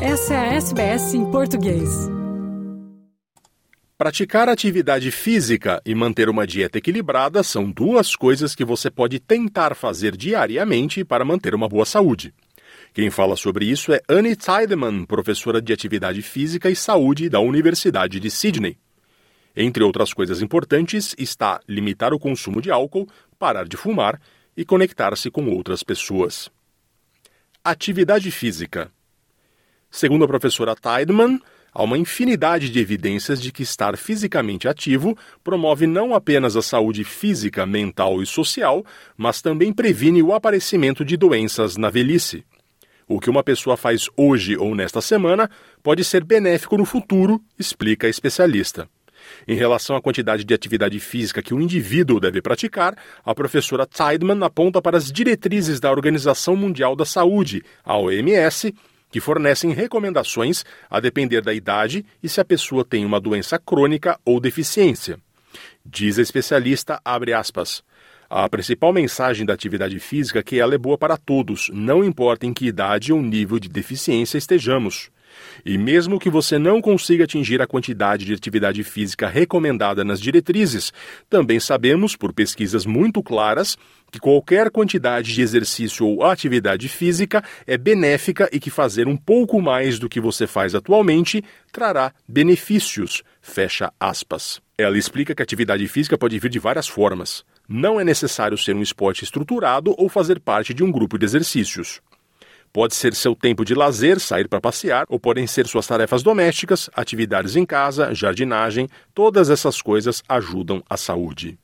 Essa é a SBS em português. Praticar atividade física e manter uma dieta equilibrada são duas coisas que você pode tentar fazer diariamente para manter uma boa saúde. Quem fala sobre isso é Annie Tiedemann, professora de atividade física e saúde da Universidade de Sydney. Entre outras coisas importantes está limitar o consumo de álcool, parar de fumar e conectar-se com outras pessoas. Atividade física. Segundo a professora Tiedemann, há uma infinidade de evidências de que estar fisicamente ativo promove não apenas a saúde física, mental e social, mas também previne o aparecimento de doenças na velhice. O que uma pessoa faz hoje ou nesta semana pode ser benéfico no futuro, explica a especialista. Em relação à quantidade de atividade física que o indivíduo deve praticar, a professora Tideman aponta para as diretrizes da Organização Mundial da Saúde, a OMS, que fornecem recomendações a depender da idade e se a pessoa tem uma doença crônica ou deficiência. Diz a especialista, abre aspas, a principal mensagem da atividade física é que ela é boa para todos, não importa em que idade ou nível de deficiência estejamos. E mesmo que você não consiga atingir a quantidade de atividade física recomendada nas diretrizes, também sabemos, por pesquisas muito claras, que qualquer quantidade de exercício ou atividade física é benéfica e que fazer um pouco mais do que você faz atualmente trará benefícios. Fecha aspas. Ela explica que a atividade física pode vir de várias formas. Não é necessário ser um esporte estruturado ou fazer parte de um grupo de exercícios. Pode ser seu tempo de lazer, sair para passear, ou podem ser suas tarefas domésticas, atividades em casa, jardinagem, todas essas coisas ajudam a saúde.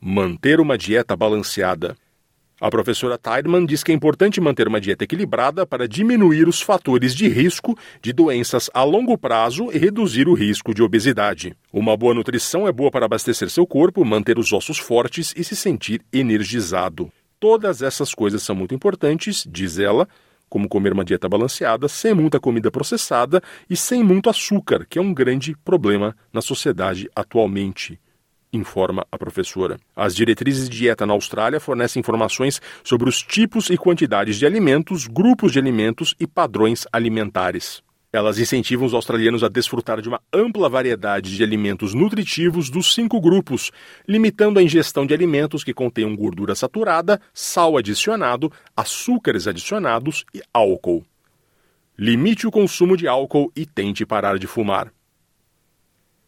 Manter uma dieta balanceada. A professora Tideman diz que é importante manter uma dieta equilibrada para diminuir os fatores de risco de doenças a longo prazo e reduzir o risco de obesidade. Uma boa nutrição é boa para abastecer seu corpo, manter os ossos fortes e se sentir energizado. Todas essas coisas são muito importantes, diz ela, como comer uma dieta balanceada, sem muita comida processada e sem muito açúcar, que é um grande problema na sociedade atualmente, informa a professora. As diretrizes de dieta na Austrália fornecem informações sobre os tipos e quantidades de alimentos, grupos de alimentos e padrões alimentares. Elas incentivam os australianos a desfrutar de uma ampla variedade de alimentos nutritivos dos cinco grupos, limitando a ingestão de alimentos que contenham gordura saturada, sal adicionado, açúcares adicionados e álcool. Limite o consumo de álcool e tente parar de fumar.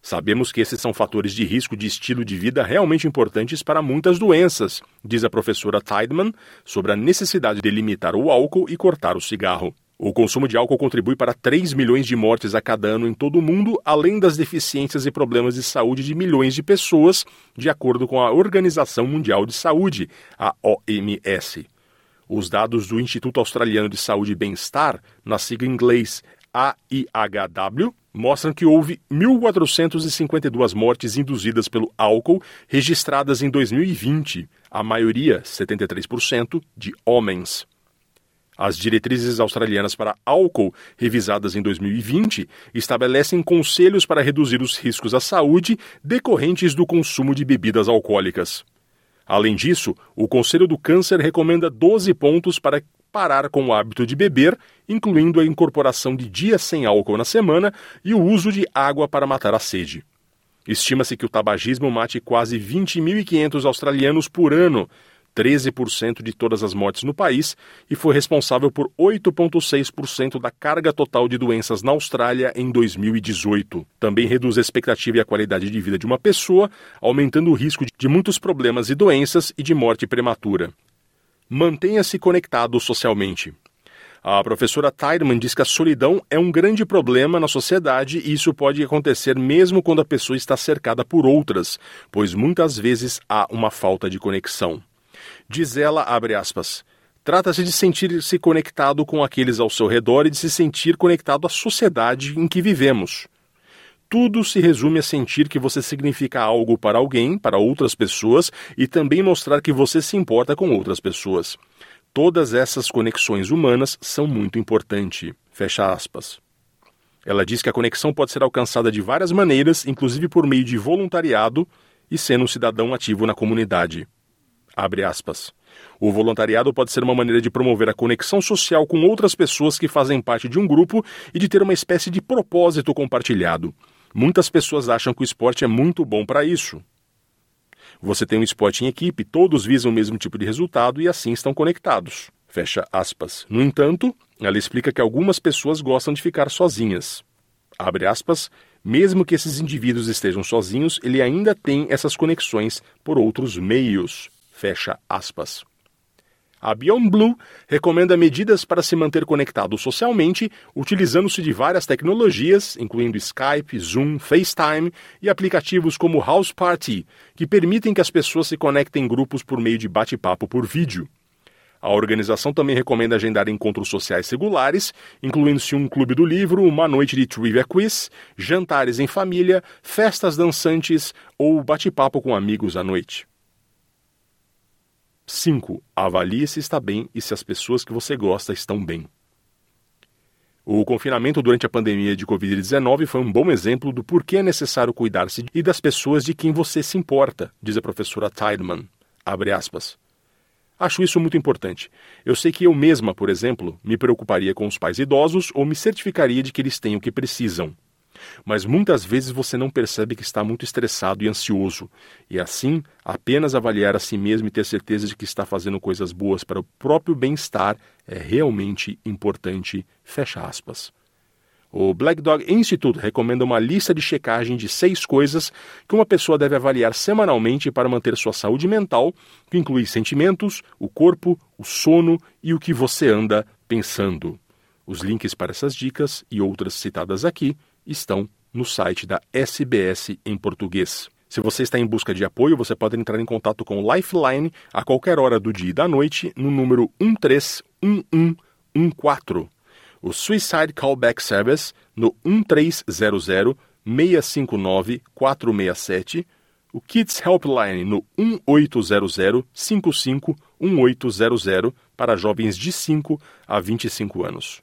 Sabemos que esses são fatores de risco de estilo de vida realmente importantes para muitas doenças, diz a professora Tideman sobre a necessidade de limitar o álcool e cortar o cigarro. O consumo de álcool contribui para 3 milhões de mortes a cada ano em todo o mundo, além das deficiências e problemas de saúde de milhões de pessoas, de acordo com a Organização Mundial de Saúde, a OMS. Os dados do Instituto Australiano de Saúde e Bem-Estar, na sigla em inglês AIHW, mostram que houve 1.452 mortes induzidas pelo álcool registradas em 2020, a maioria, 73%, de homens. As diretrizes australianas para álcool, revisadas em 2020, estabelecem conselhos para reduzir os riscos à saúde decorrentes do consumo de bebidas alcoólicas. Além disso, o Conselho do Câncer recomenda 12 pontos para parar com o hábito de beber, incluindo a incorporação de dias sem álcool na semana e o uso de água para matar a sede. Estima-se que o tabagismo mate quase 20.500 australianos por ano, 13% de todas as mortes no país e foi responsável por 8,6% da carga total de doenças na Austrália em 2018. Também reduz a expectativa e a qualidade de vida de uma pessoa, aumentando o risco de muitos problemas e doenças e de morte prematura. Mantenha-se conectado socialmente. A professora Tideman diz que a solidão é um grande problema na sociedade e isso pode acontecer mesmo quando a pessoa está cercada por outras, pois muitas vezes há uma falta de conexão. Diz ela, abre aspas, Trata-se de sentir-se conectado com aqueles ao seu redor e de se sentir conectado à sociedade em que vivemos. Tudo se resume a sentir que você significa algo para alguém, para outras pessoas e também mostrar que você se importa com outras pessoas. Todas essas conexões humanas são muito importantes. Fecha aspas. Ela diz que a conexão pode ser alcançada de várias maneiras, inclusive por meio de voluntariado e sendo um cidadão ativo na comunidade. Abre aspas. O voluntariado pode ser uma maneira de promover a conexão social com outras pessoas que fazem parte de um grupo e de ter uma espécie de propósito compartilhado. Muitas pessoas acham que o esporte é muito bom para isso. Você tem um esporte em equipe, todos visam o mesmo tipo de resultado e assim estão conectados. Fecha aspas. No entanto, ela explica que algumas pessoas gostam de ficar sozinhas. Abre aspas. Mesmo que esses indivíduos estejam sozinhos, ele ainda tem essas conexões por outros meios. Fecha aspas. A Beyond Blue recomenda medidas para se manter conectado socialmente, utilizando-se de várias tecnologias, incluindo Skype, Zoom, FaceTime e aplicativos como House Party, que permitem que as pessoas se conectem em grupos por meio de bate-papo por vídeo. A organização também recomenda agendar encontros sociais regulares, incluindo-se um clube do livro, uma noite de trivia quiz, jantares em família, festas dançantes ou bate-papo com amigos à noite. 5. Avalie se está bem e se as pessoas que você gosta estão bem. O confinamento durante a pandemia de Covid-19 foi um bom exemplo do porquê é necessário cuidar-se e das pessoas de quem você se importa, diz a professora Tideman. Acho isso muito importante. Eu sei que eu mesma, por exemplo, me preocuparia com os pais idosos ou me certificaria de que eles têm o que precisam mas muitas vezes você não percebe que está muito estressado e ansioso, e assim, apenas avaliar a si mesmo e ter certeza de que está fazendo coisas boas para o próprio bem-estar é realmente importante. Fecha aspas. O Black Dog Institute recomenda uma lista de checagem de seis coisas que uma pessoa deve avaliar semanalmente para manter sua saúde mental, que inclui sentimentos, o corpo, o sono e o que você anda pensando. Os links para essas dicas e outras citadas aqui estão no site da SBS em português. Se você está em busca de apoio, você pode entrar em contato com o Lifeline a qualquer hora do dia e da noite no número 131114. O Suicide Callback Service no 1300 659 467. O Kids Helpline no 1800 55 1800 para jovens de 5 a 25 anos.